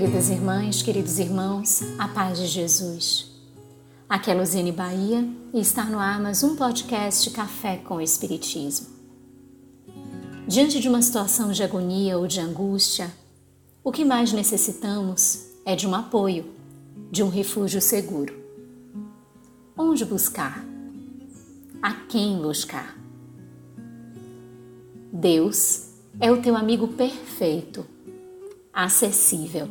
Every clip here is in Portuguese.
queridas irmãs, queridos irmãos, a paz de Jesus. Aqui é Luzine Bahia e está no ar mais um podcast Café com o Espiritismo. Diante de uma situação de agonia ou de angústia, o que mais necessitamos é de um apoio, de um refúgio seguro. Onde buscar? A quem buscar? Deus é o teu amigo perfeito acessível,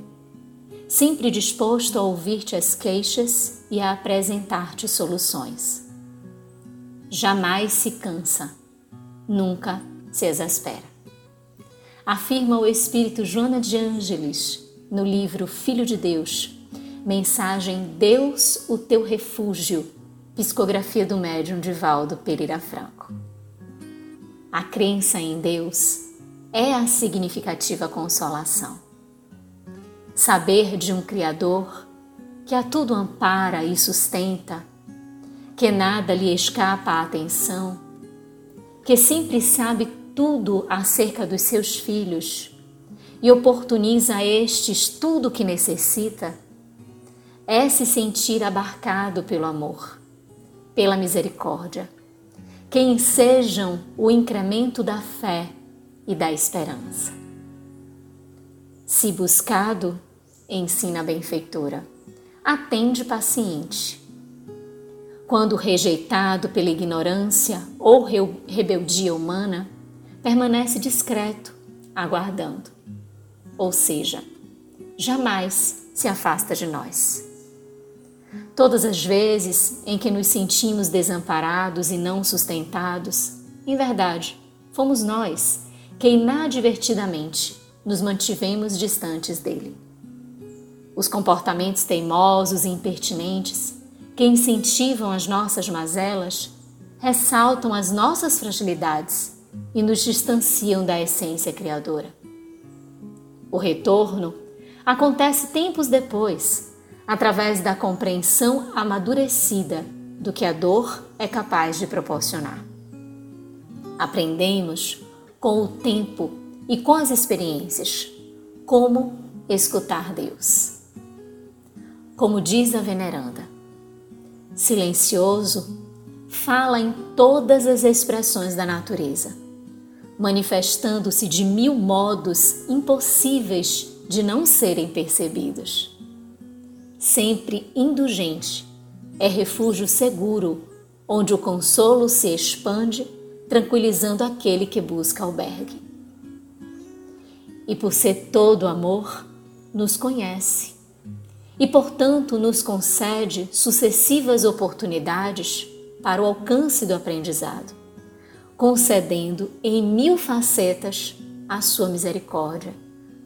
sempre disposto a ouvir-te as queixas e a apresentar-te soluções. Jamais se cansa, nunca se exaspera. Afirma o Espírito Joana de Ângeles no livro Filho de Deus, mensagem Deus, o teu refúgio, psicografia do médium Divaldo Pereira Franco. A crença em Deus é a significativa consolação saber de um Criador que a tudo ampara e sustenta, que nada lhe escapa à atenção, que sempre sabe tudo acerca dos seus filhos e oportuniza a estes tudo o que necessita, é se sentir abarcado pelo amor, pela misericórdia, que ensejam o incremento da fé e da esperança. Se buscado, ensina a benfeitora. Atende paciente. Quando rejeitado pela ignorância ou rebeldia humana, permanece discreto, aguardando. Ou seja, jamais se afasta de nós. Todas as vezes em que nos sentimos desamparados e não sustentados, em verdade, fomos nós que inadvertidamente nos mantivemos distantes dele. Os comportamentos teimosos e impertinentes que incentivam as nossas mazelas ressaltam as nossas fragilidades e nos distanciam da essência criadora. O retorno acontece tempos depois, através da compreensão amadurecida do que a dor é capaz de proporcionar. Aprendemos com o tempo e com as experiências como escutar Deus como diz a veneranda. Silencioso, fala em todas as expressões da natureza, manifestando-se de mil modos impossíveis de não serem percebidos. Sempre indulgente, é refúgio seguro, onde o consolo se expande, tranquilizando aquele que busca albergue. E por ser todo amor, nos conhece e, portanto, nos concede sucessivas oportunidades para o alcance do aprendizado, concedendo em mil facetas a sua misericórdia,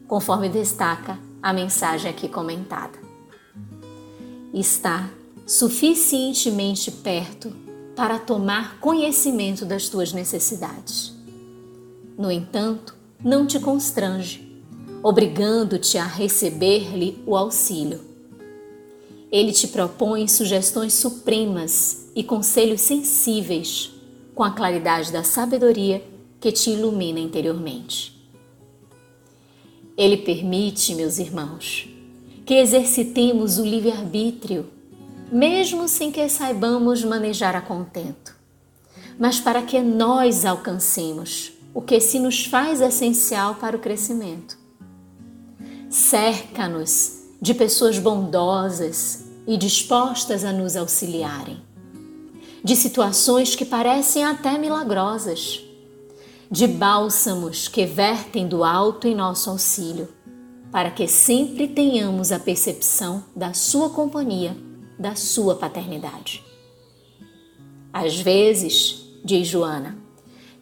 conforme destaca a mensagem aqui comentada. Está suficientemente perto para tomar conhecimento das tuas necessidades. No entanto, não te constrange, obrigando-te a receber-lhe o auxílio ele te propõe sugestões supremas e conselhos sensíveis com a claridade da sabedoria que te ilumina interiormente. Ele permite, meus irmãos, que exercitemos o livre-arbítrio, mesmo sem que saibamos manejar a contento, mas para que nós alcancemos o que se nos faz essencial para o crescimento. Cerca-nos de pessoas bondosas e dispostas a nos auxiliarem, de situações que parecem até milagrosas, de bálsamos que vertem do alto em nosso auxílio, para que sempre tenhamos a percepção da Sua companhia, da Sua paternidade. Às vezes, diz Joana,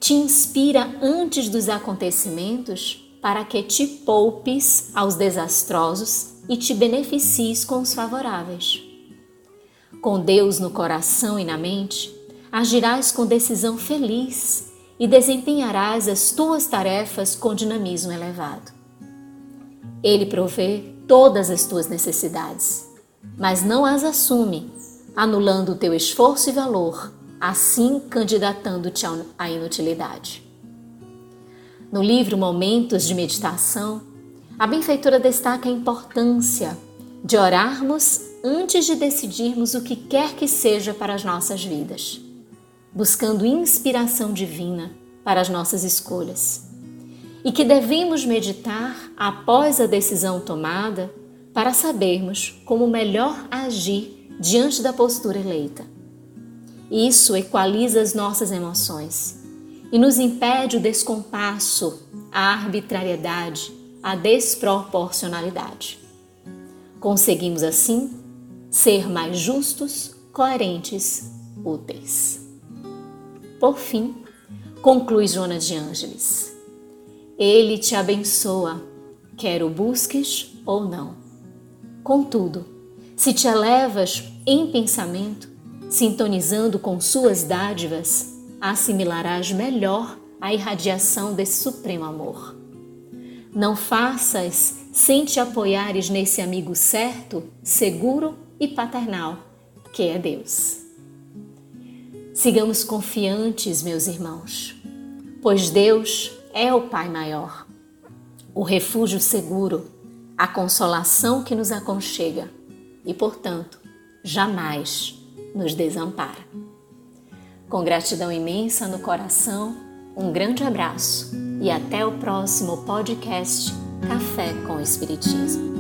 te inspira antes dos acontecimentos para que te poupes aos desastrosos e te beneficies com os favoráveis. Com Deus no coração e na mente, agirás com decisão feliz e desempenharás as tuas tarefas com dinamismo elevado. Ele provê todas as tuas necessidades, mas não as assume, anulando o teu esforço e valor, assim candidatando-te à inutilidade. No livro Momentos de Meditação, A benfeitora destaca a importância de orarmos antes de decidirmos o que quer que seja para as nossas vidas, buscando inspiração divina para as nossas escolhas. E que devemos meditar após a decisão tomada para sabermos como melhor agir diante da postura eleita. Isso equaliza as nossas emoções e nos impede o descompasso, a arbitrariedade, a desproporcionalidade. Conseguimos assim ser mais justos, coerentes, úteis. Por fim, conclui Jonas de Ângeles. Ele te abençoa, quer o busques ou não. Contudo, se te elevas em pensamento, sintonizando com suas dádivas, assimilarás melhor a irradiação desse supremo amor. Não faças sem te apoiares nesse amigo certo, seguro e paternal, que é Deus. Sigamos confiantes, meus irmãos, pois Deus é o Pai maior, o refúgio seguro, a consolação que nos aconchega e, portanto, jamais nos desampara. Com gratidão imensa no coração, um grande abraço e até o próximo podcast Café com Espiritismo.